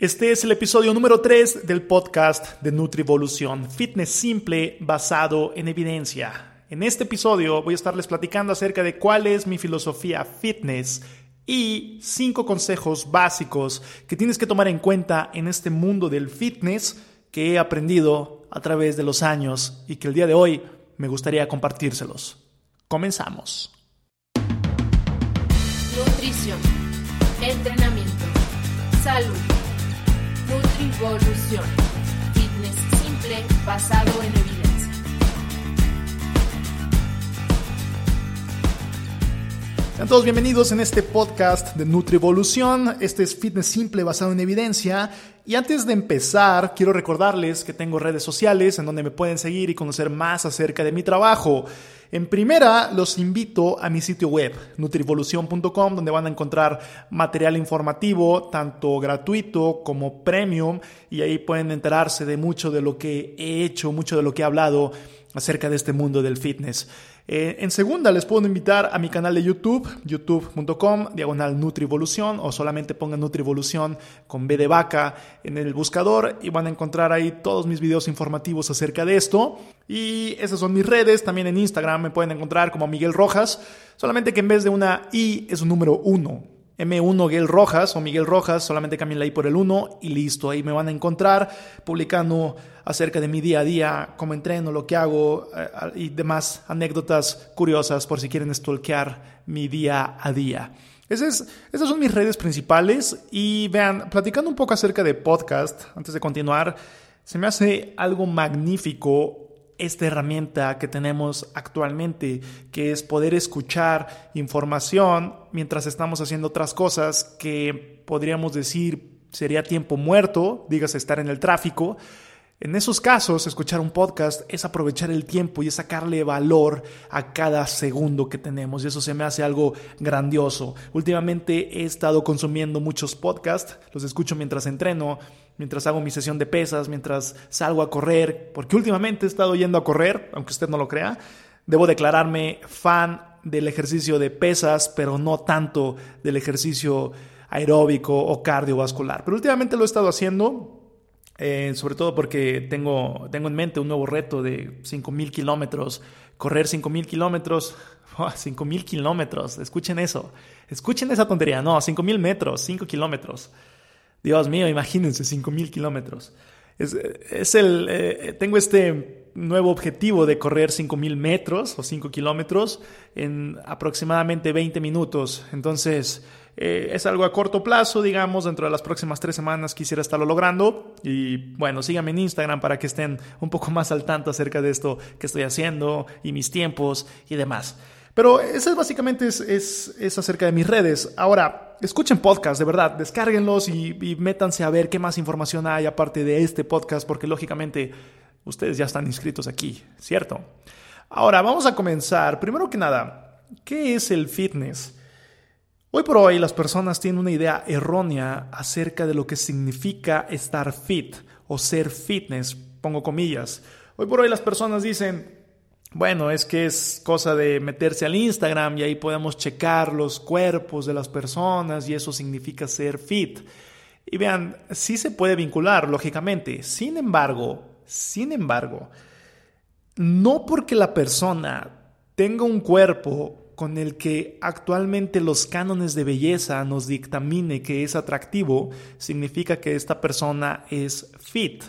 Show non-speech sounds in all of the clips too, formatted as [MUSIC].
Este es el episodio número 3 del podcast de Nutrivolución, fitness simple basado en evidencia. En este episodio voy a estarles platicando acerca de cuál es mi filosofía fitness y cinco consejos básicos que tienes que tomar en cuenta en este mundo del fitness que he aprendido a través de los años y que el día de hoy me gustaría compartírselos. Comenzamos. Nutrición, entrenamiento, salud Nutrivolución. Fitness simple basado en evidencia. Todos bienvenidos en este podcast de Nutrivolución. Este es Fitness simple basado en evidencia. Y antes de empezar, quiero recordarles que tengo redes sociales en donde me pueden seguir y conocer más acerca de mi trabajo. En primera, los invito a mi sitio web, nutrivolución.com, donde van a encontrar material informativo, tanto gratuito como premium, y ahí pueden enterarse de mucho de lo que he hecho, mucho de lo que he hablado acerca de este mundo del fitness. Eh, en segunda, les puedo invitar a mi canal de YouTube, youtube.com, diagonal Nutrivolución, o solamente pongan Nutrivolución con B de vaca en el buscador y van a encontrar ahí todos mis videos informativos acerca de esto. Y esas son mis redes, también en Instagram me pueden encontrar como Miguel Rojas, solamente que en vez de una I es un número 1. M1 Miguel Rojas o Miguel Rojas, solamente cambien la I por el 1 y listo. Ahí me van a encontrar publicando acerca de mi día a día, cómo entreno, lo que hago eh, y demás anécdotas curiosas por si quieren stalkear mi día a día. Esas, esas son mis redes principales y vean, platicando un poco acerca de podcast, antes de continuar, se me hace algo magnífico esta herramienta que tenemos actualmente, que es poder escuchar información mientras estamos haciendo otras cosas que podríamos decir sería tiempo muerto, digas estar en el tráfico. En esos casos, escuchar un podcast es aprovechar el tiempo y es sacarle valor a cada segundo que tenemos y eso se me hace algo grandioso. Últimamente he estado consumiendo muchos podcasts, los escucho mientras entreno, mientras hago mi sesión de pesas, mientras salgo a correr, porque últimamente he estado yendo a correr, aunque usted no lo crea. Debo declararme fan del ejercicio de pesas, pero no tanto del ejercicio aeróbico o cardiovascular. Pero últimamente lo he estado haciendo, eh, sobre todo porque tengo, tengo en mente un nuevo reto de 5.000 kilómetros. Correr 5.000 kilómetros, [LAUGHS] 5.000 kilómetros, escuchen eso, escuchen esa tontería, no, 5.000 metros, 5 kilómetros. Dios mío, imagínense, 5.000 kilómetros. Es, el, eh, tengo este nuevo objetivo de correr 5.000 metros o 5 kilómetros en aproximadamente 20 minutos. Entonces, eh, es algo a corto plazo, digamos, dentro de las próximas tres semanas quisiera estarlo logrando. Y bueno, síganme en Instagram para que estén un poco más al tanto acerca de esto que estoy haciendo y mis tiempos y demás. Pero eso básicamente es, es, acerca de mis redes. Ahora, escuchen podcast, de verdad, descárguenlos y, y métanse a ver qué más información hay aparte de este podcast, porque lógicamente ustedes ya están inscritos aquí, ¿cierto? Ahora, vamos a comenzar. Primero que nada, ¿qué es el fitness? Hoy por hoy las personas tienen una idea errónea acerca de lo que significa estar fit o ser fitness, pongo comillas. Hoy por hoy las personas dicen, bueno, es que es cosa de meterse al Instagram y ahí podemos checar los cuerpos de las personas y eso significa ser fit. Y vean, sí se puede vincular, lógicamente. Sin embargo, sin embargo, no porque la persona tenga un cuerpo con el que actualmente los cánones de belleza nos dictamine que es atractivo, significa que esta persona es fit.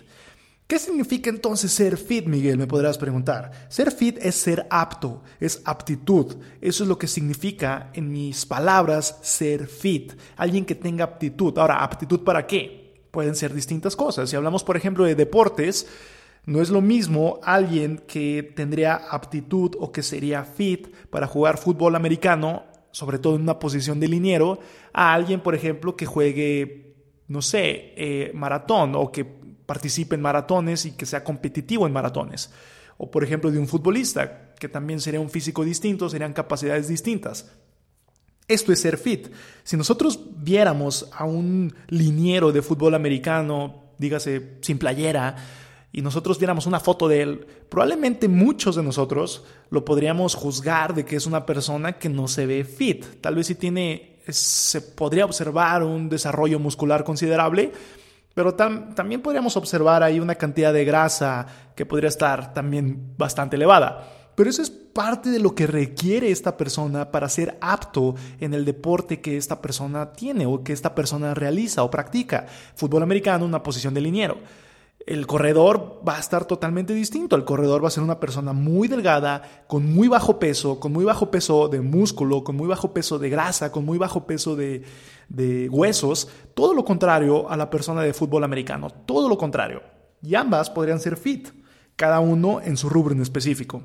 ¿Qué significa entonces ser fit, Miguel? Me podrás preguntar. Ser fit es ser apto, es aptitud. Eso es lo que significa, en mis palabras, ser fit. Alguien que tenga aptitud. Ahora, ¿aptitud para qué? Pueden ser distintas cosas. Si hablamos, por ejemplo, de deportes, no es lo mismo alguien que tendría aptitud o que sería fit para jugar fútbol americano, sobre todo en una posición de liniero, a alguien, por ejemplo, que juegue, no sé, eh, maratón o que participe en maratones y que sea competitivo en maratones. O por ejemplo de un futbolista, que también sería un físico distinto, serían capacidades distintas. Esto es ser fit. Si nosotros viéramos a un liniero de fútbol americano, dígase sin playera, y nosotros viéramos una foto de él, probablemente muchos de nosotros lo podríamos juzgar de que es una persona que no se ve fit. Tal vez si tiene, se podría observar un desarrollo muscular considerable, Pero también podríamos observar ahí una cantidad de grasa que podría estar también bastante elevada. Pero eso es parte de lo que requiere esta persona para ser apto en el deporte que esta persona tiene o que esta persona realiza o practica. Fútbol americano, una posición de liniero. El corredor va a estar totalmente distinto. El corredor va a ser una persona muy delgada, con muy bajo peso, con muy bajo peso de músculo, con muy bajo peso de grasa, con muy bajo peso de, de huesos. Todo lo contrario a la persona de fútbol americano. Todo lo contrario. Y ambas podrían ser fit, cada uno en su rubro en específico.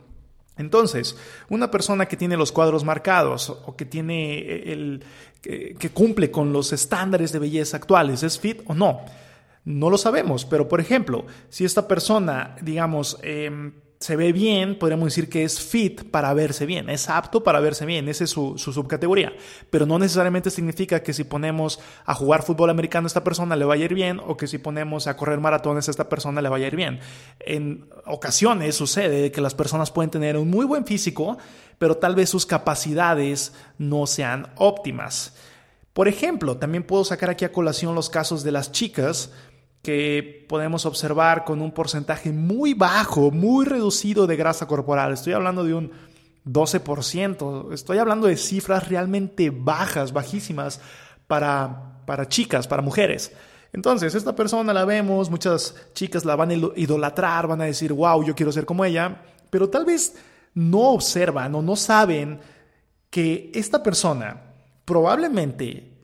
Entonces, una persona que tiene los cuadros marcados o que tiene el que cumple con los estándares de belleza actuales, ¿es fit o no? No lo sabemos, pero por ejemplo, si esta persona, digamos, em, se ve bien, podríamos decir que es fit para verse bien, es apto para verse bien, esa es su, subcategoría. Pero no necesariamente significa que si ponemos a jugar fútbol americano a esta persona le vaya a ir bien o que si ponemos a correr maratones a esta persona le vaya a ir bien. En ocasiones sucede que las personas pueden tener un muy buen físico, pero tal vez sus capacidades no sean óptimas. Por ejemplo, también puedo sacar aquí a colación los casos de las chicas que podemos observar con un porcentaje muy bajo, muy reducido de grasa corporal. Estoy hablando de un 12%. Estoy hablando de cifras realmente bajas, bajísimas para, para chicas, para mujeres. Entonces, esta persona la vemos, muchas chicas la van a idolatrar, van a decir, wow, yo quiero ser como ella, pero tal vez no observan o no saben que esta persona probablemente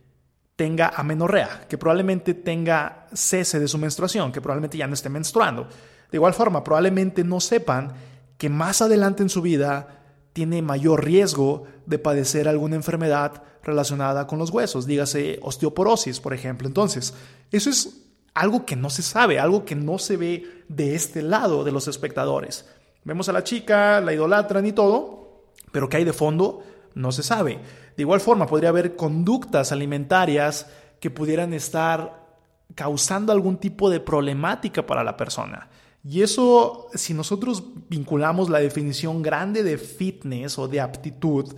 tenga amenorrea, que probablemente tenga cese de su menstruación, que probablemente ya no esté menstruando. De igual forma, probablemente no sepan que más adelante en su vida tiene mayor riesgo de padecer alguna enfermedad relacionada con los huesos, dígase osteoporosis, por ejemplo. Entonces, eso es algo que no se sabe, algo que no se ve de este lado de los espectadores. Vemos a la chica, la idolatran y todo, pero ¿qué hay de fondo? No se sabe. De igual forma, podría haber conductas alimentarias que pudieran estar causando algún tipo de problemática para la persona. Y eso, si nosotros vinculamos la definición grande de fitness o de aptitud,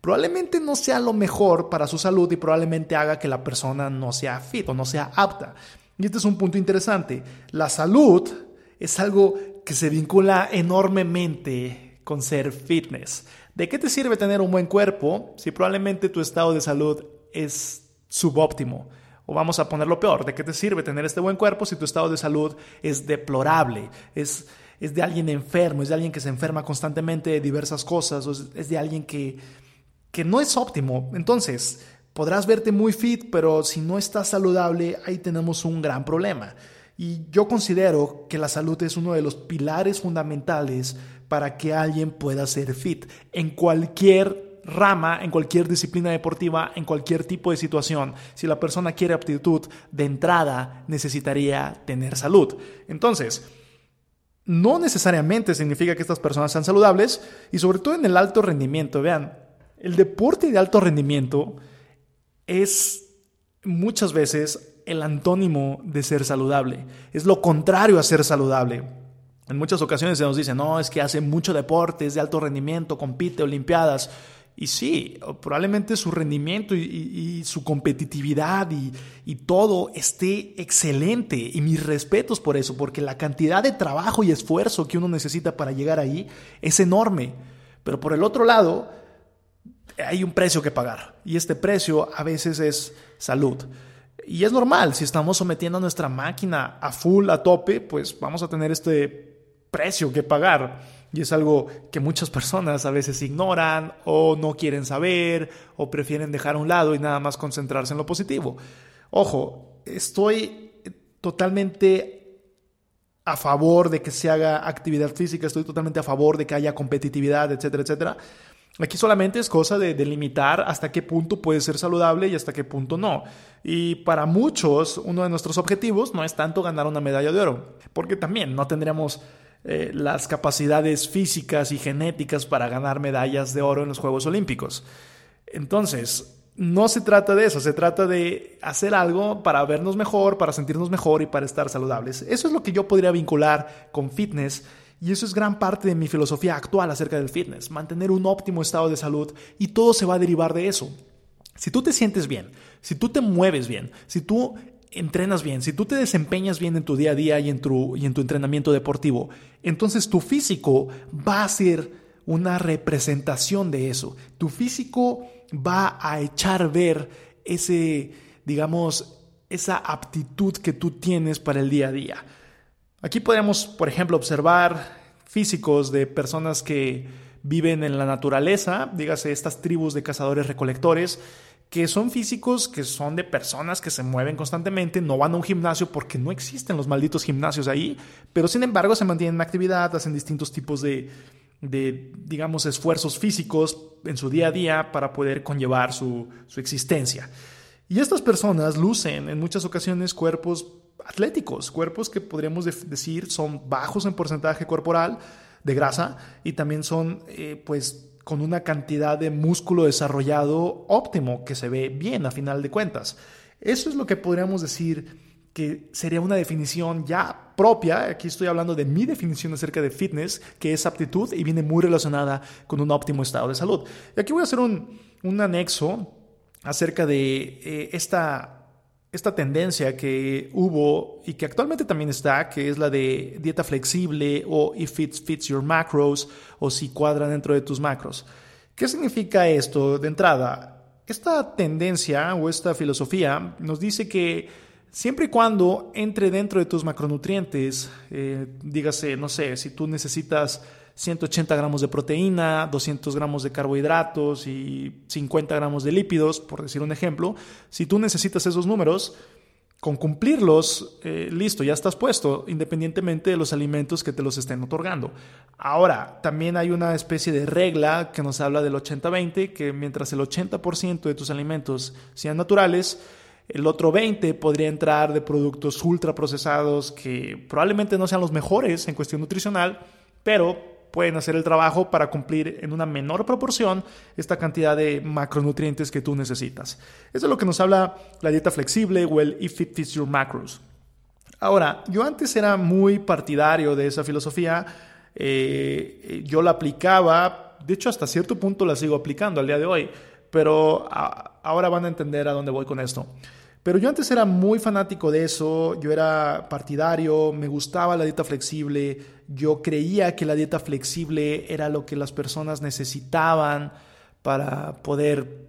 probablemente no sea lo mejor para su salud y probablemente haga que la persona no sea fit o no sea apta. Y este es un punto interesante. La salud es algo que se vincula enormemente con ser fitness. ¿De qué te sirve tener un buen cuerpo si probablemente tu estado de salud es subóptimo? O vamos a ponerlo peor, ¿de qué te sirve tener este buen cuerpo si tu estado de salud es deplorable? Es, es de alguien enfermo, es de alguien que se enferma constantemente de diversas cosas, o es, de alguien que, que no es óptimo. Entonces, podrás verte muy fit, pero si no estás saludable, ahí tenemos un gran problema. Y yo considero que la salud es uno de los pilares fundamentales para que alguien pueda ser fit en cualquier rama, en cualquier disciplina deportiva, en cualquier tipo de situación. Si la persona quiere aptitud, de entrada necesitaría tener salud. Entonces, no necesariamente significa que estas personas sean saludables y sobre todo en el alto rendimiento. Vean, el deporte de alto rendimiento es muchas veces el antónimo de ser saludable. Es lo contrario a ser saludable. En muchas ocasiones se nos dice, no, es que hace mucho deporte, es de alto rendimiento, compite olimpiadas. Y sí, probablemente su rendimiento y, su competitividad y, y, todo esté excelente. Y mis respetos por eso, porque la cantidad de trabajo y esfuerzo que uno necesita para llegar ahí es enorme. Pero por el otro lado, hay un precio que pagar. Y este precio a veces es salud. Y es normal, si estamos sometiendo a nuestra máquina a full, a tope, pues vamos a tener este precio que pagar. Y es algo que muchas personas a veces ignoran o no quieren saber o prefieren dejar a un lado y nada más concentrarse en lo positivo. Ojo, estoy totalmente a favor de que se haga actividad física, estoy totalmente a favor de que haya competitividad, etcétera, etcétera. Aquí solamente es cosa de delimitar hasta qué punto puede ser saludable y hasta qué punto no. Y para muchos, uno de nuestros objetivos no es tanto ganar una medalla de oro, porque también no tendríamos eh, las capacidades físicas y genéticas para ganar medallas de oro en los Juegos Olímpicos. Entonces, no se trata de eso, se trata de hacer algo para vernos mejor, para sentirnos mejor y para estar saludables. Eso es lo que yo podría vincular con fitness y eso es gran parte de mi filosofía actual acerca del fitness, mantener un óptimo estado de salud y todo se va a derivar de eso. Si tú te sientes bien, si tú te mueves bien, si tú entrenas bien, si tú te desempeñas bien en tu día a día y en tu, y en tu entrenamiento deportivo, entonces tu físico va a ser una representación de eso. Tu físico va a echar ver ese, digamos, esa aptitud que tú tienes para el día a día. Aquí podemos, por ejemplo, observar físicos de personas que viven en la naturaleza, dígase estas tribus de cazadores recolectores, que son físicos, que son de personas que se mueven constantemente, no van a un gimnasio porque no existen los malditos gimnasios ahí, pero sin embargo se mantienen en actividad, hacen distintos tipos de, digamos, esfuerzos físicos en su día a día para poder conllevar su, su existencia. Y estas personas lucen en muchas ocasiones cuerpos atléticos, cuerpos que podríamos decir son bajos en porcentaje corporal de grasa y también son eh, pues con una cantidad de músculo desarrollado óptimo que se ve bien a final de cuentas. Eso es lo que podríamos decir que sería una definición ya propia, aquí estoy hablando de mi definición acerca de fitness, que es aptitud y viene muy relacionada con un óptimo estado de salud. Y aquí voy a hacer un, un anexo acerca de eh, esta, esta tendencia que hubo y que actualmente también está, que es la de dieta flexible o if it fits your macros o si cuadra dentro de tus macros. ¿Qué significa esto de entrada? Esta tendencia o esta filosofía nos dice que siempre y cuando entre dentro de tus macronutrientes, eh, dígase, no sé, si tú necesitas 180 gramos de proteína, 200 gramos de carbohidratos y 50 gramos de lípidos, por decir un ejemplo, si tú necesitas esos números, con cumplirlos, eh, listo, ya estás puesto, independientemente de los alimentos que te los estén otorgando. Ahora, también hay una especie de regla que nos habla del 80-20, que mientras el 80% de tus alimentos sean naturales, el otro 20 podría entrar de productos ultraprocesados que probablemente no sean los mejores en cuestión nutricional, pero pueden hacer el trabajo para cumplir en una menor proporción esta cantidad de macronutrientes que tú necesitas. Eso es lo que nos habla la dieta flexible o el If It Fits Your Macros. Ahora, yo antes era muy partidario de esa filosofía, eh, yo la aplicaba, de hecho hasta cierto punto la sigo aplicando al día de hoy, pero ahora van a entender a dónde voy con esto. Pero yo antes era muy fanático de eso, yo era partidario, me gustaba la dieta flexible, yo creía que la dieta flexible era lo que las personas necesitaban para poder,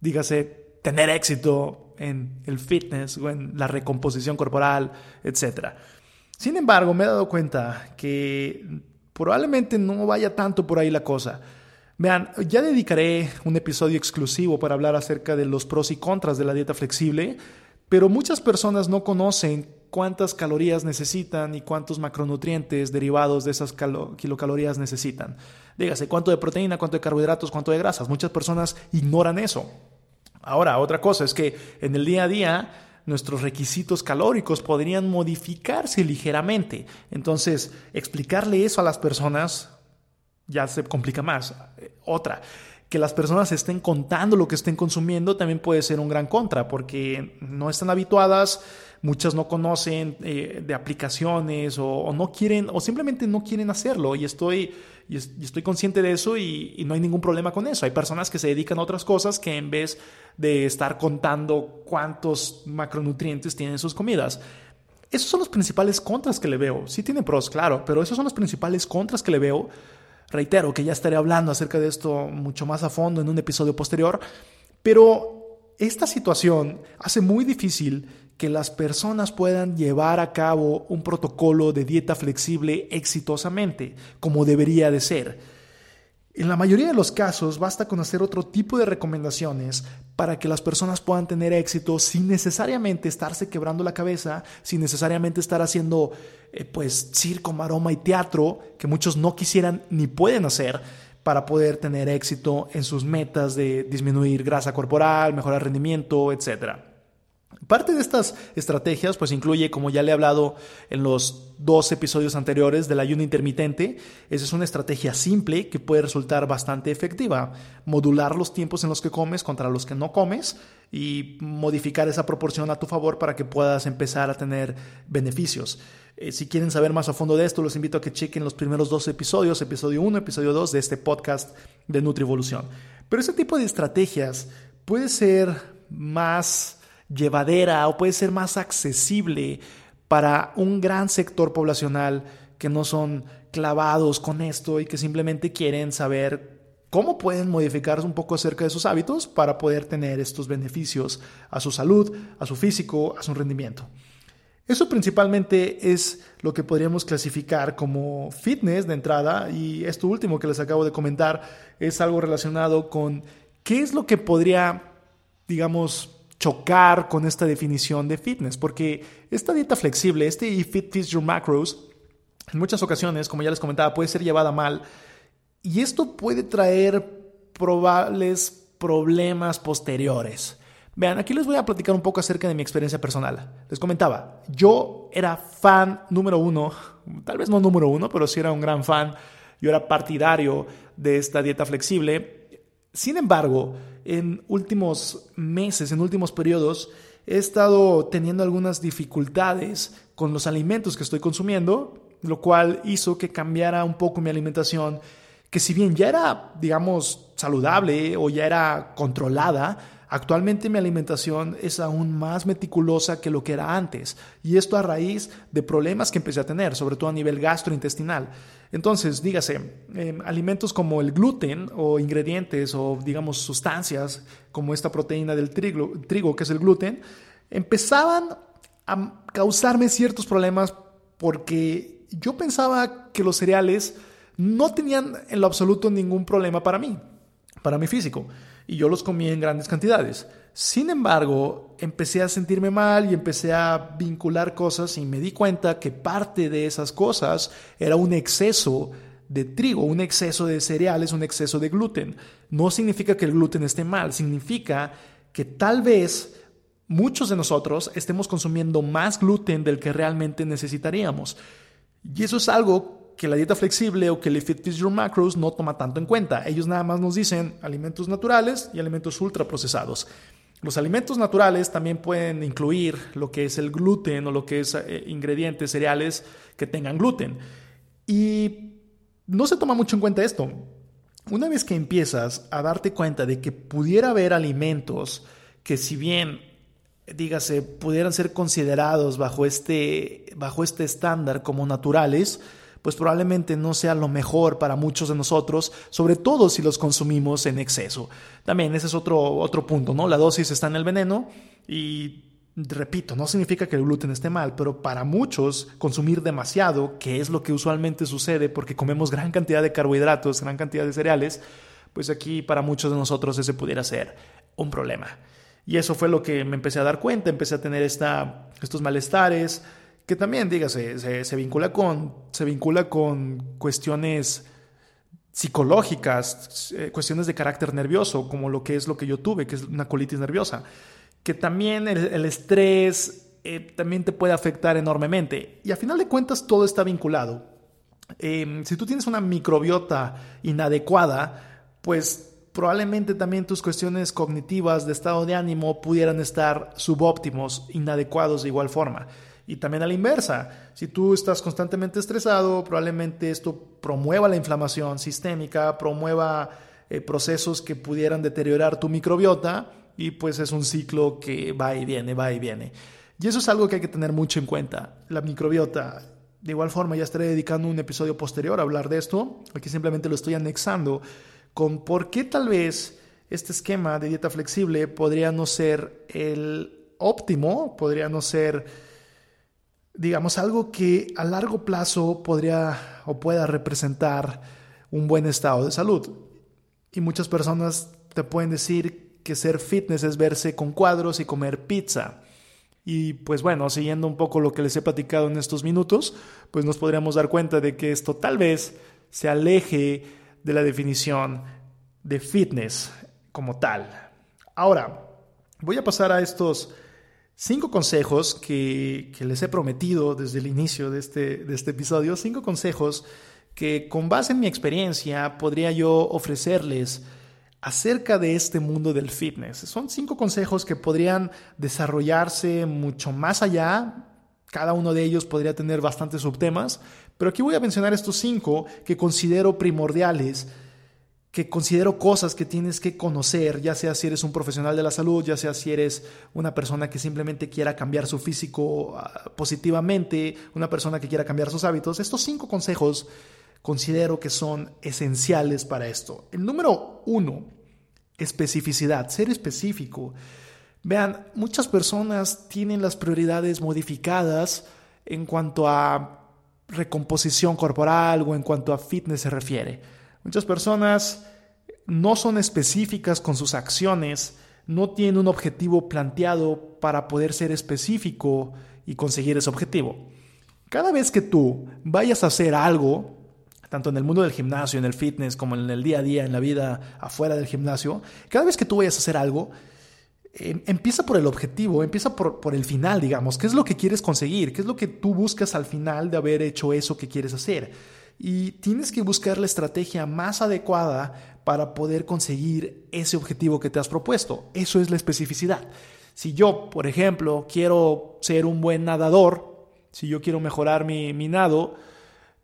dígase, tener éxito en el fitness o en la recomposición corporal, etc. Sin embargo, me he dado cuenta que probablemente no vaya tanto por ahí la cosa. Vean, ya dedicaré un episodio exclusivo para hablar acerca de los pros y contras de la dieta flexible, pero muchas personas no conocen cuántas calorías necesitan y cuántos macronutrientes derivados de esas kilocalorías necesitan. Dígase, cuánto de proteína, cuánto de carbohidratos, cuánto de grasas. Muchas personas ignoran eso. Ahora, otra cosa es que en el día a día nuestros requisitos calóricos podrían modificarse ligeramente. Entonces, explicarle eso a las personas ya se complica más. Otra, que las personas estén contando lo que estén consumiendo también puede ser un gran contra, porque no están habituadas, muchas no conocen eh, de aplicaciones o, no quieren, o simplemente no quieren hacerlo. Y estoy, y estoy consciente de eso y, y, no hay ningún problema con eso. Hay personas que se dedican a otras cosas que en vez de estar contando cuántos macronutrientes tienen sus comidas. Esos son los principales contras que le veo. Sí tiene pros, claro, pero esos son los principales contras que le veo Reitero que ya estaré hablando acerca de esto mucho más a fondo en un episodio posterior, pero esta situación hace muy difícil que las personas puedan llevar a cabo un protocolo de dieta flexible exitosamente, como debería de ser. En la mayoría de los casos basta con hacer otro tipo de recomendaciones para que las personas puedan tener éxito sin necesariamente estarse quebrando la cabeza, sin necesariamente estar haciendo eh, pues circo, maroma y teatro que muchos no quisieran ni pueden hacer para poder tener éxito en sus metas de disminuir grasa corporal, mejorar rendimiento, etcétera. Parte de estas estrategias pues incluye, como ya le he hablado en los dos episodios anteriores del ayuno intermitente, esa es una estrategia simple que puede resultar bastante efectiva. Modular los tiempos en los que comes contra los que no comes y modificar esa proporción a tu favor para que puedas empezar a tener beneficios. Eh, si quieren saber más a fondo de esto, los invito a que chequen los primeros dos episodios, episodio 1, episodio 2 de este podcast de Nutrivolución. Pero ese tipo de estrategias puede ser más llevadera o puede ser más accesible para un gran sector poblacional que no son clavados con esto y que simplemente quieren saber cómo pueden modificar un poco acerca de sus hábitos para poder tener estos beneficios a su salud, a su físico, a su rendimiento. Eso principalmente es lo que podríamos clasificar como fitness de entrada y esto último que les acabo de comentar es algo relacionado con qué es lo que podría, digamos, chocar con esta definición de fitness, porque esta dieta flexible, este Fit Fits Your Macros, en muchas ocasiones, como ya les comentaba, puede ser llevada mal y esto puede traer probables problemas posteriores. Vean, aquí les voy a platicar un poco acerca de mi experiencia personal. Les comentaba, yo era fan número uno, tal vez no número uno, pero sí era un gran fan. Yo era partidario de esta dieta flexible. Sin embargo, en últimos meses, en últimos periodos, he estado teniendo algunas dificultades con los alimentos que estoy consumiendo, lo cual hizo que cambiara un poco mi alimentación, que si bien ya era, digamos, saludable o ya era controlada, Actualmente mi alimentación es aún más meticulosa que lo que era antes, y esto a raíz de problemas que empecé a tener, sobre todo a nivel gastrointestinal. Entonces, dígase, em, alimentos como el gluten o ingredientes o digamos sustancias como esta proteína del trigo, trigo que es el gluten, empezaban a causarme ciertos problemas porque yo pensaba que los cereales no tenían en lo absoluto ningún problema para mí, para mi físico y yo los comía en grandes cantidades. Sin embargo, empecé a sentirme mal y empecé a vincular cosas y me di cuenta que parte de esas cosas era un exceso de trigo, un exceso de cereales, un exceso de gluten. No significa que el gluten esté mal, significa que tal vez muchos de nosotros estemos consumiendo más gluten del que realmente necesitaríamos. Y eso es algo que la dieta flexible o que el Fit Fits Your Macros no toma tanto en cuenta. Ellos nada más nos dicen alimentos naturales y alimentos ultraprocesados. Los alimentos naturales también pueden incluir lo que es el gluten o lo que es eh, ingredientes cereales que tengan gluten. Y no se toma mucho en cuenta esto. Una vez que empiezas a darte cuenta de que pudiera haber alimentos que si bien dígase pudieran ser considerados bajo este bajo este estándar como naturales, pues probablemente no sea lo mejor para muchos de nosotros, sobre todo si los consumimos en exceso. También ese es otro, otro punto, ¿no? La dosis está en el veneno y repito, no significa que el gluten esté mal, pero para muchos consumir demasiado, que es lo que usualmente sucede porque comemos gran cantidad de carbohidratos, gran cantidad de cereales, pues aquí para muchos de nosotros ese pudiera ser un problema. Y eso fue lo que me empecé a dar cuenta, empecé a tener esta, estos malestares, que también, dígase, se, vincula con, se vincula con cuestiones psicológicas, eh, cuestiones de carácter nervioso, como lo que es lo que yo tuve, que es una colitis nerviosa, que también el, estrés eh, también te puede afectar enormemente. Y a final de cuentas todo está vinculado. Em, si tú tienes una microbiota inadecuada, pues probablemente también tus cuestiones cognitivas de estado de ánimo pudieran estar subóptimos, inadecuados de igual forma. Y también a la inversa, si tú estás constantemente estresado, probablemente esto promueva la inflamación sistémica, promueva eh, procesos que pudieran deteriorar tu microbiota y pues es un ciclo que va y viene, va y viene. Y eso es algo que hay que tener mucho en cuenta, la microbiota. De igual forma, ya estaré dedicando un episodio posterior a hablar de esto. Aquí simplemente lo estoy anexando con por qué tal vez este esquema de dieta flexible podría no ser el óptimo, podría no ser digamos, algo que a largo plazo podría o pueda representar un buen estado de salud. Y muchas personas te pueden decir que ser fitness es verse con cuadros y comer pizza. Y pues bueno, siguiendo un poco lo que les he platicado en estos minutos, pues nos podríamos dar cuenta de que esto tal vez se aleje de la definición de fitness como tal. Ahora, voy a pasar a estos cinco consejos que, les he prometido desde el inicio de este, de este episodio, cinco consejos que con base en mi experiencia podría yo ofrecerles acerca de este mundo del fitness. Son cinco consejos que podrían desarrollarse mucho más allá. Cada uno de ellos podría tener bastantes subtemas, pero aquí voy a mencionar estos cinco que considero primordiales que considero cosas que tienes que conocer, ya sea si eres un profesional de la salud, ya sea si eres una persona que simplemente quiera cambiar su físico ah, positivamente, una persona que quiera cambiar sus hábitos. Estos cinco consejos considero que son esenciales para esto. El número uno, especificidad, ser específico. Vean, muchas personas tienen las prioridades modificadas en cuanto a recomposición corporal o en cuanto a fitness se refiere. Muchas personas no son específicas con sus acciones, no tienen un objetivo planteado para poder ser específico y conseguir ese objetivo. Cada vez que tú vayas a hacer algo, tanto en el mundo del gimnasio, en el fitness, como en el día a día, en la vida afuera del gimnasio, cada vez que tú vayas a hacer algo, em, empieza por el objetivo, empieza por, por, el final, digamos. ¿Qué es lo que quieres conseguir? ¿Qué es lo que tú buscas al final de haber hecho eso que quieres hacer? Y tienes que buscar la estrategia más adecuada para poder conseguir ese objetivo que te has propuesto. Eso es la especificidad. Si yo, por ejemplo, quiero ser un buen nadador, si yo quiero mejorar mi, nado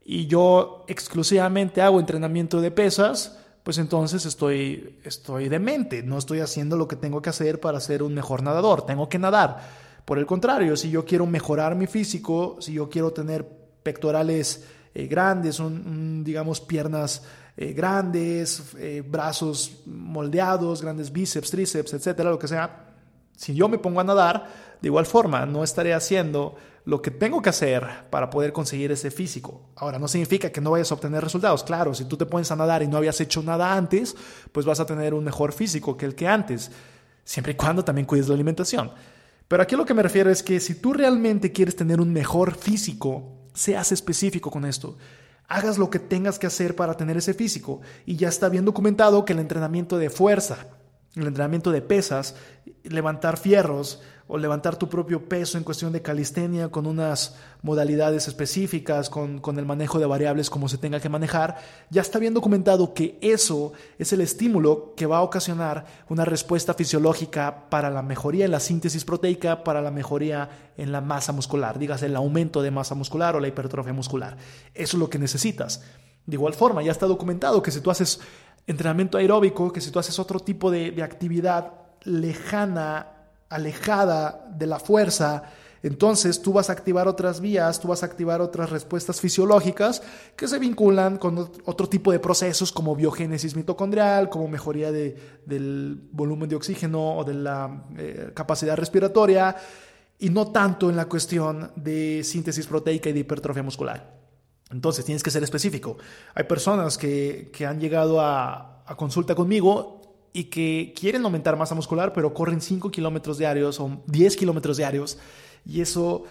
y yo exclusivamente hago entrenamiento de pesas, pues entonces estoy, estoy demente, no estoy haciendo lo que tengo que hacer para ser un mejor nadador, tengo que nadar. Por el contrario, si yo quiero mejorar mi físico, si yo quiero tener pectorales eh, grandes, son, digamos, piernas eh, grandes, eh, brazos moldeados, grandes bíceps, tríceps, etcétera, lo que sea. Si yo me pongo a nadar, de igual forma, no estaré haciendo lo que tengo que hacer para poder conseguir ese físico. Ahora, no significa que no vayas a obtener resultados. Claro, si tú te pones a nadar y no habías hecho nada antes, pues vas a tener un mejor físico que el que antes, siempre y cuando también cuides la alimentación. Pero aquí lo que me refiero es que si tú realmente quieres tener un mejor físico, Seas específico con esto. Hagas lo que tengas que hacer para tener ese físico. Y ya está bien documentado que el entrenamiento de fuerza, el entrenamiento de pesas, levantar fierros, o levantar tu propio peso en cuestión de calistenia con unas modalidades específicas, con, con, el manejo de variables como se tenga que manejar, ya está bien documentado que eso es el estímulo que va a ocasionar una respuesta fisiológica para la mejoría en la síntesis proteica, para la mejoría en la masa muscular, digas el aumento de masa muscular o la hipertrofia muscular. Eso es lo que necesitas. De igual forma, ya está documentado que si tú haces entrenamiento aeróbico, que si tú haces otro tipo de, actividad lejana alejada de la fuerza, entonces tú vas a activar otras vías, tú vas a activar otras respuestas fisiológicas que se vinculan con otro tipo de procesos como biogénesis mitocondrial, como mejoría del volumen de oxígeno o de la eh, capacidad respiratoria, y no tanto en la cuestión de síntesis proteica y de hipertrofia muscular. Entonces tienes que ser específico. Hay personas que, han llegado a, a consulta conmigo y que quieren aumentar masa muscular, pero corren 5 kilómetros diarios o 10 kilómetros diarios y eso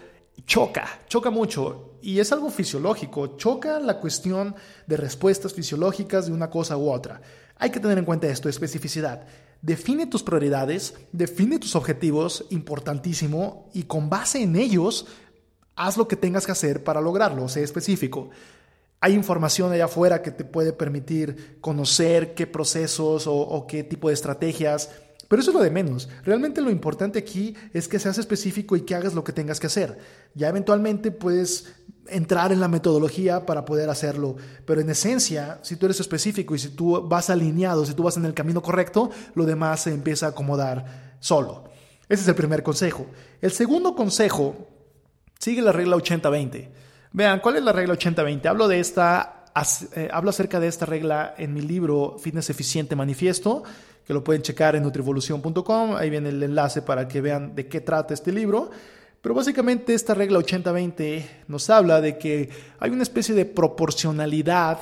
choca, choca mucho y es algo fisiológico, choca la cuestión de respuestas fisiológicas de una cosa u otra. Hay que tener en cuenta esto, especificidad. Define tus prioridades, define tus objetivos, importantísimo, y con base en ellos, haz lo que tengas que hacer para lograrlo, sé específico. Hay información allá afuera que te puede permitir conocer qué procesos o, qué tipo de estrategias, pero eso es lo de menos. Realmente lo importante aquí es que seas específico y que hagas lo que tengas que hacer. Ya eventualmente puedes entrar en la metodología para poder hacerlo, pero en esencia, si tú eres específico y si tú vas alineado, si tú vas en el camino correcto, lo demás se empieza a acomodar solo. Ese es el primer consejo. El segundo consejo sigue la regla 80-20. Vean, ¿cuál es la regla 80-20? Hablo de esta, eh, hablo acerca de esta regla en mi libro Fitness Eficiente Manifiesto, que lo pueden checar en nutrivolución.com. Ahí viene el enlace para que vean de qué trata este libro. Pero básicamente esta regla 80-20 nos habla de que hay una especie de proporcionalidad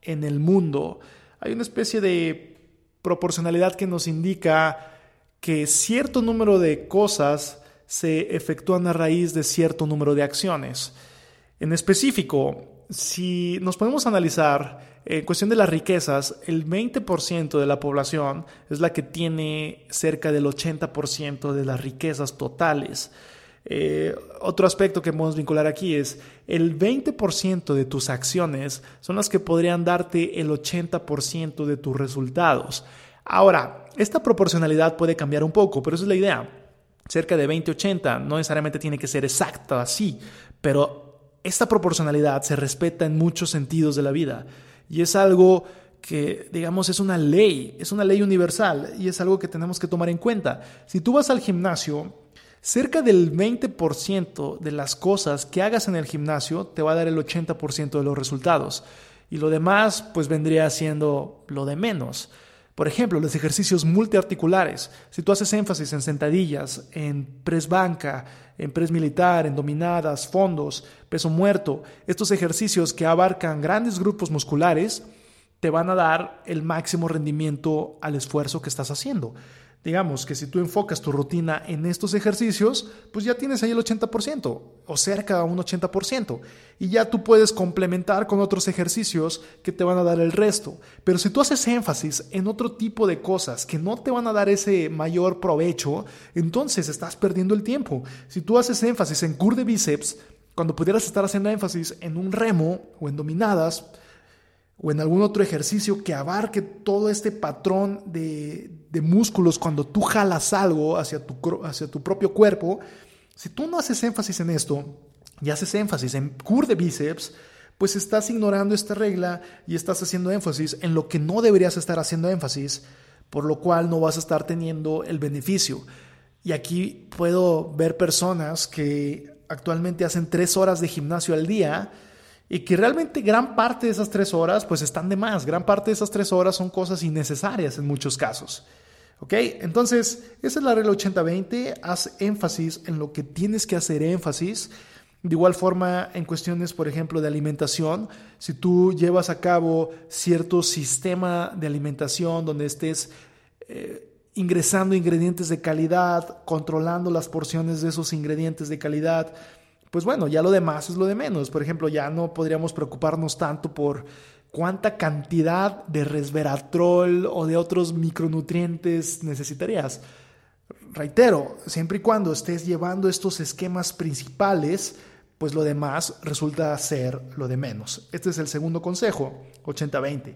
en el mundo. Hay una especie de proporcionalidad que nos indica que cierto número de cosas se efectúan a raíz de cierto número de acciones. En específico, si nos podemos analizar en cuestión de las riquezas, el 20% de la población es la que tiene cerca del 80% de las riquezas totales. Eh, otro aspecto que podemos vincular aquí es el 20% de tus acciones son las que podrían darte el 80% de tus resultados. Ahora, esta proporcionalidad puede cambiar un poco, pero esa es la idea. Cerca de 20-80, no necesariamente tiene que ser exacta así, pero esta proporcionalidad se respeta en muchos sentidos de la vida y es algo que, digamos, es una ley, es una ley universal y es algo que tenemos que tomar en cuenta. Si tú vas al gimnasio, cerca del 20% de las cosas que hagas en el gimnasio te va a dar el 80% de los resultados. Y lo demás, pues vendría siendo lo de menos. Por ejemplo, los ejercicios multiarticulares. Si tú haces énfasis en sentadillas, en press banca, en press militar, en dominadas, fondos, peso muerto, estos ejercicios que abarcan grandes grupos musculares, te van a dar el máximo rendimiento al esfuerzo que estás haciendo. Digamos que si tú enfocas tu rutina en estos ejercicios, pues ya tienes ahí el 80% o cerca de un 80%. Y ya tú puedes complementar con otros ejercicios que te van a dar el resto. Pero si tú haces énfasis en otro tipo de cosas que no te van a dar ese mayor provecho, entonces estás perdiendo el tiempo. Si tú haces énfasis en cur de bíceps, cuando pudieras estar haciendo énfasis en un remo o en dominadas, o en algún otro ejercicio que abarque todo este patrón de, músculos cuando tú jalas algo hacia tu, hacia tu propio cuerpo, si tú no haces énfasis en esto y haces énfasis en cur de bíceps, pues estás ignorando esta regla y estás haciendo énfasis en lo que no deberías estar haciendo énfasis, por lo cual no vas a estar teniendo el beneficio. Y aquí puedo ver personas que actualmente hacen tres horas de gimnasio al día, y que realmente gran parte de esas tres horas pues están de más, gran parte de esas tres horas son cosas innecesarias en muchos casos. ¿Ok? Entonces, esa es la regla 80-20, haz énfasis en lo que tienes que hacer énfasis. De igual forma, en cuestiones, por ejemplo, de alimentación, si tú llevas a cabo cierto sistema de alimentación donde estés eh, ingresando ingredientes de calidad, controlando las porciones de esos ingredientes de calidad, pues bueno, ya lo demás es lo de menos. Por ejemplo, ya no podríamos preocuparnos tanto por cuánta cantidad de resveratrol o de otros micronutrientes necesitarías. Reitero, siempre y cuando estés llevando estos esquemas principales, pues lo demás resulta ser lo de menos. Este es el segundo consejo, 80-20.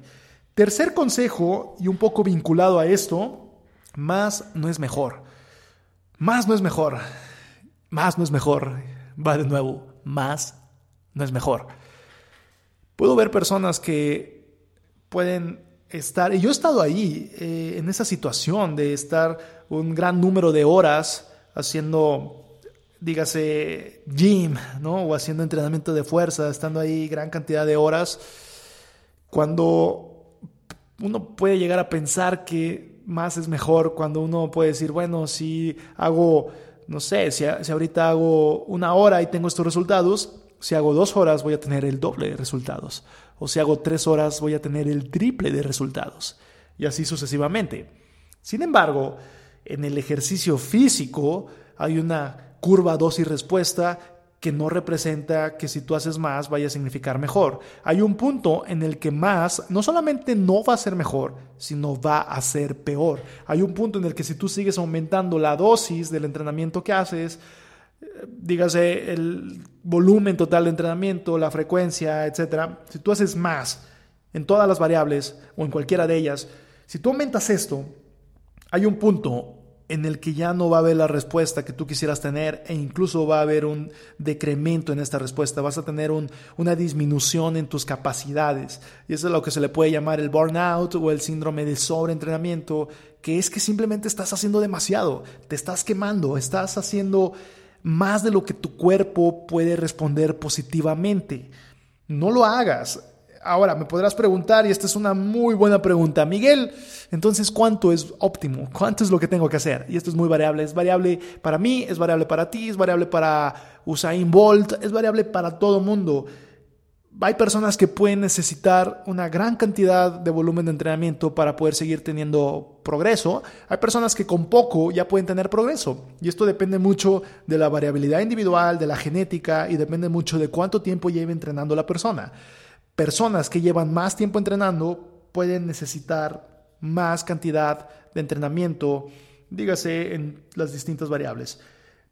Tercer consejo, y un poco vinculado a esto, más no es mejor. Más no es mejor. Más no es mejor va de nuevo, más no es mejor. Puedo ver personas que pueden estar, y yo he estado ahí, eh, en esa situación de estar un gran número de horas haciendo, dígase, gym, ¿no? O haciendo entrenamiento de fuerza, estando ahí gran cantidad de horas, cuando uno puede llegar a pensar que más es mejor, cuando uno puede decir, bueno, si hago no sé, si, ahorita hago una hora y tengo estos resultados, si hago dos horas voy a tener el doble de resultados. O si hago tres horas voy a tener el triple de resultados. Y así sucesivamente. Sin embargo, en el ejercicio físico hay una curva dosis-respuesta que no representa que si tú haces más vaya a significar mejor. Hay un punto en el que más no solamente no va a ser mejor, sino va a ser peor. Hay un punto en el que si tú sigues aumentando la dosis del entrenamiento que haces, eh, dígase el volumen total de entrenamiento, la frecuencia, etcétera, si tú haces más en todas las variables o en cualquiera de ellas, si tú aumentas esto, hay un punto en el que ya no va a haber la respuesta que tú quisieras tener e incluso va a haber un decremento en esta respuesta, vas a tener una disminución en tus capacidades. Y eso es lo que se le puede llamar el burnout o el síndrome de sobreentrenamiento, que es que simplemente estás haciendo demasiado, te estás quemando, estás haciendo más de lo que tu cuerpo puede responder positivamente. No lo hagas. Ahora, me podrás preguntar, y esta es una muy buena pregunta, Miguel, entonces, ¿cuánto es óptimo? ¿Cuánto es lo que tengo que hacer? Y esto es muy variable. Es variable para mí, es variable para ti, es variable para Usain Bolt, es variable para todo mundo. Hay personas que pueden necesitar una gran cantidad de volumen de entrenamiento para poder seguir teniendo progreso. Hay personas que con poco ya pueden tener progreso. Y esto depende mucho de la variabilidad individual, de la genética y depende mucho de cuánto tiempo lleve entrenando la persona personas que llevan más tiempo entrenando pueden necesitar más cantidad de entrenamiento, dígase en las distintas variables.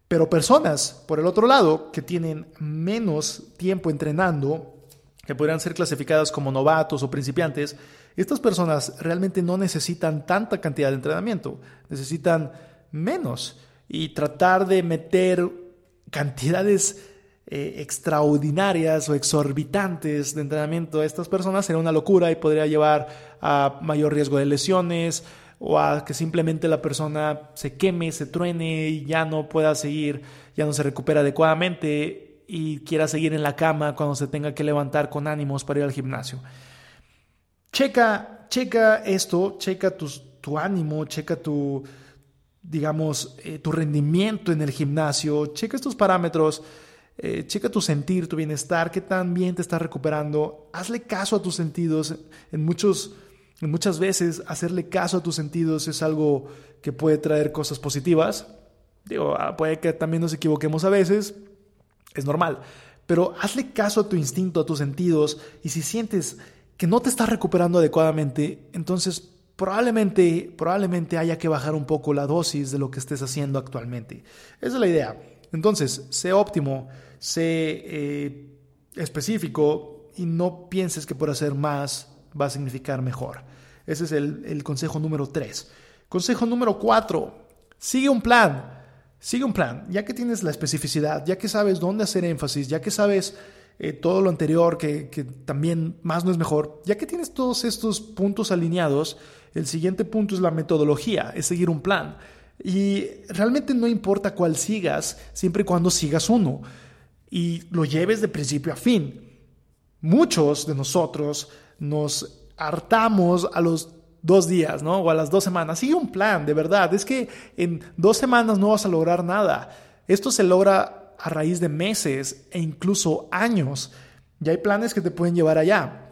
Pero personas, por el otro lado, que tienen menos tiempo entrenando, que podrían ser clasificadas como novatos o principiantes, estas personas realmente no necesitan tanta cantidad de entrenamiento, necesitan menos. Y tratar de meter cantidades eh, extraordinarias o exorbitantes de entrenamiento a estas personas sería una locura y podría llevar a mayor riesgo de lesiones o a que simplemente la persona se queme, se truene y ya no pueda seguir, ya no se recupera adecuadamente y quiera seguir en la cama cuando se tenga que levantar con ánimos para ir al gimnasio. Checa, checa esto, checa tu ánimo, checa tu, digamos, eh, tu rendimiento en el gimnasio, checa estos parámetros, eh, checa tu sentir, tu bienestar, qué tan bien te estás recuperando, hazle caso a tus sentidos. En, muchos, en muchas veces hacerle caso a tus sentidos es algo que puede traer cosas positivas. Digo, ah, puede que también nos equivoquemos a veces, es normal, pero hazle caso a tu instinto, a tus sentidos, y si sientes que no te estás recuperando adecuadamente, entonces probablemente, probablemente haya que bajar un poco la dosis de lo que estés haciendo actualmente. Esa es la idea. Entonces, sé óptimo, sé eh, específico y no pienses que por hacer más va a significar mejor. Ese es el, consejo número tres. Consejo número cuatro, sigue un plan. Sigue un plan, ya que tienes la especificidad, ya que sabes dónde hacer énfasis, ya que sabes eh, todo lo anterior, que, también más no es mejor, ya que tienes todos estos puntos alineados, el siguiente punto es la metodología, es seguir un plan. Y realmente no importa cuál sigas, siempre y cuando sigas uno y lo lleves de principio a fin. Muchos de nosotros nos hartamos a los dos días, ¿no? O a las dos semanas. Sigue un plan, de verdad. Es que en dos semanas no vas a lograr nada. Esto se logra a raíz de meses e incluso años. Ya hay planes que te pueden llevar allá.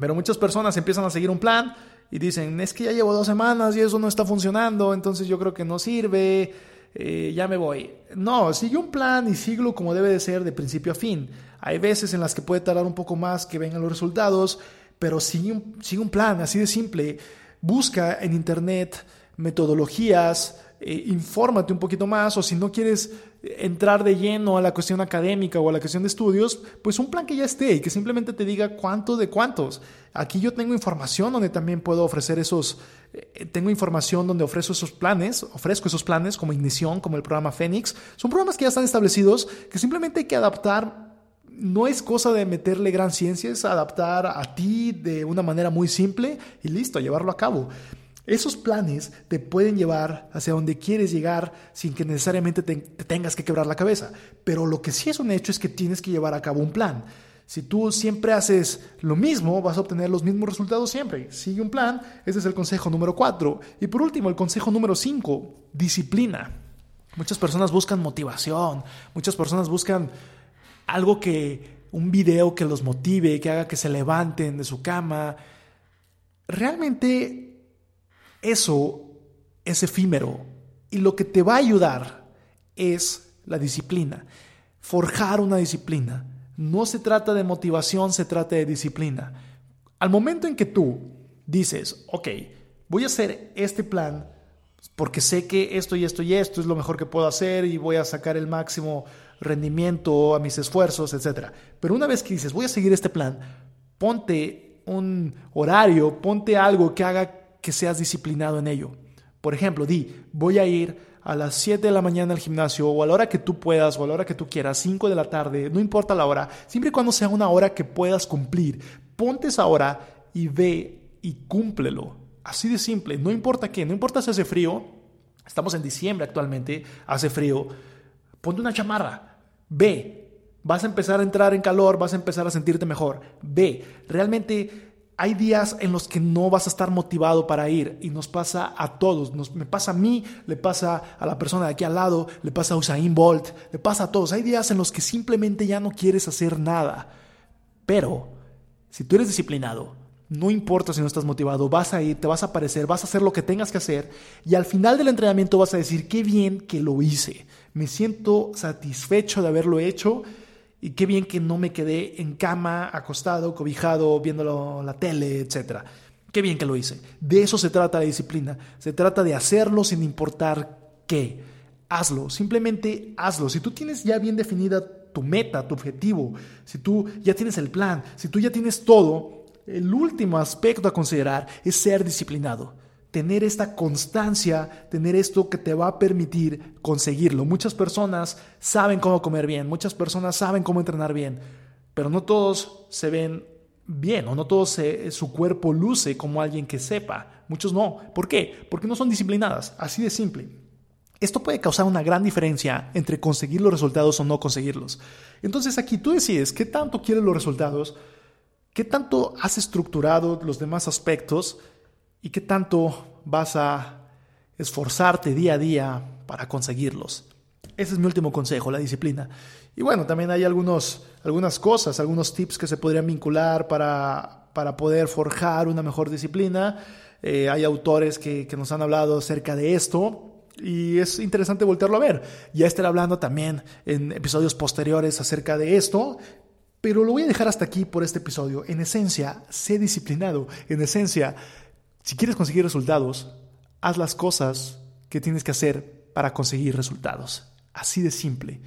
Pero muchas personas empiezan a seguir un plan y dicen, es que ya llevo dos semanas y eso no está funcionando, entonces yo creo que no sirve, eh, ya me voy. No, sigue un plan y siglo como debe de ser de principio a fin. Hay veces en las que puede tardar un poco más que vengan los resultados, pero sigue un, sigue un plan, así de simple. Busca en internet metodologías, eh, infórmate un poquito más o si no quieres entrar de lleno a la cuestión académica o a la cuestión de estudios, pues un plan que ya esté y que simplemente te diga cuánto de cuántos. Aquí yo tengo información donde también puedo ofrecer esos, eh, tengo información donde ofrezco esos planes, ofrezco esos planes como Ignición, como el programa Fénix. Son programas que ya están establecidos, que simplemente hay que adaptar no es cosa de meterle gran ciencia, es adaptar a ti de una manera muy simple y listo, llevarlo a cabo. Esos planes te pueden llevar hacia donde quieres llegar sin que necesariamente te, tengas que quebrar la cabeza. Pero lo que sí es un hecho es que tienes que llevar a cabo un plan. Si tú siempre haces lo mismo, vas a obtener los mismos resultados siempre. Sigue un plan. Ese es el consejo número cuatro. Y por último, el consejo número cinco, disciplina. Muchas personas buscan motivación. Muchas personas buscan algo que, un video que los motive, que haga que se levanten de su cama. Realmente eso es efímero y lo que te va a ayudar es la disciplina, forjar una disciplina. No se trata de motivación, se trata de disciplina. Al momento en que tú dices, ok, voy a hacer este plan porque sé que esto y esto y esto es lo mejor que puedo hacer y voy a sacar el máximo rendimiento a mis esfuerzos, etc. Pero una vez que dices, voy a seguir este plan, ponte un horario, ponte algo que haga que seas disciplinado en ello. Por ejemplo, di, voy a ir a las 7 de la mañana al gimnasio o a la hora que tú puedas o a la hora que tú quieras, 5 de la tarde, no importa la hora, siempre y cuando sea una hora que puedas cumplir. Ponte esa hora y ve y cúmplelo. Así de simple, no importa qué, no importa si hace frío, estamos en diciembre actualmente, hace frío, ponte una chamarra, ve, vas a empezar a entrar en calor, vas a empezar a sentirte mejor, ve, realmente hay días en los que no vas a estar motivado para ir y nos pasa a todos, nos, me pasa a mí, le pasa a la persona de aquí al lado, le pasa a Usain Bolt, le pasa a todos. Hay días en los que simplemente ya no quieres hacer nada. Pero si tú eres disciplinado, no importa si no estás motivado, vas a ir, te vas a aparecer, vas a hacer lo que tengas que hacer y al final del entrenamiento vas a decir, qué bien que lo hice, me siento satisfecho de haberlo hecho y qué bien que no me quedé en cama, acostado, cobijado, viendo la tele, etc. Qué bien que lo hice. De eso se trata la disciplina. Se trata de hacerlo sin importar qué. Hazlo, simplemente hazlo. Si tú tienes ya bien definida tu meta, tu objetivo, si tú ya tienes el plan, si tú ya tienes todo, el último aspecto a considerar es ser disciplinado. Tener esta constancia, tener esto que te va a permitir conseguirlo. Muchas personas saben cómo comer bien, muchas personas saben cómo entrenar bien, pero no todos se ven bien o no todos su cuerpo luce como alguien que sepa. Muchos no. ¿Por qué? Porque no son disciplinadas. Así de simple. Esto puede causar una gran diferencia entre conseguir los resultados o no conseguirlos. Entonces aquí tú decides qué tanto quieres los resultados, qué tanto has estructurado los demás aspectos y qué tanto vas a esforzarte día a día para conseguirlos. Ese es mi último consejo, la disciplina. Y bueno, también hay algunos, algunas cosas, algunos tips que se podrían vincular para, para poder forjar una mejor disciplina. Eh, hay autores que, que, nos han hablado acerca de esto y es interesante voltearlo a ver. Ya estaré hablando también en episodios posteriores acerca de esto, pero lo voy a dejar hasta aquí por este episodio. En esencia, sé disciplinado. En esencia, si quieres conseguir resultados, haz las cosas que tienes que hacer para conseguir resultados. Así de simple.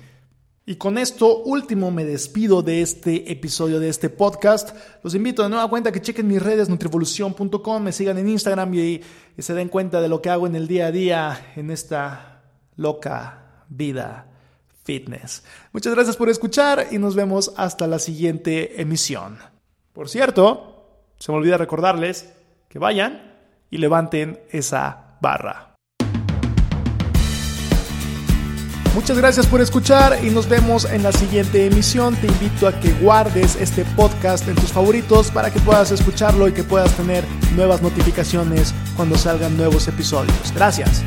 Y con esto último me despido de este episodio de este podcast. Los invito de nueva cuenta que chequen mis redes nutrivolución.com, me sigan en Instagram y, y, se den cuenta de lo que hago en el día a día en esta loca vida fitness. Muchas gracias por escuchar y nos vemos hasta la siguiente emisión. Por cierto, se me olvida recordarles que vayan y levanten esa barra. Muchas gracias por escuchar y nos vemos en la siguiente emisión. Te invito a que guardes este podcast en tus favoritos para que puedas escucharlo y que puedas tener nuevas notificaciones cuando salgan nuevos episodios. Gracias.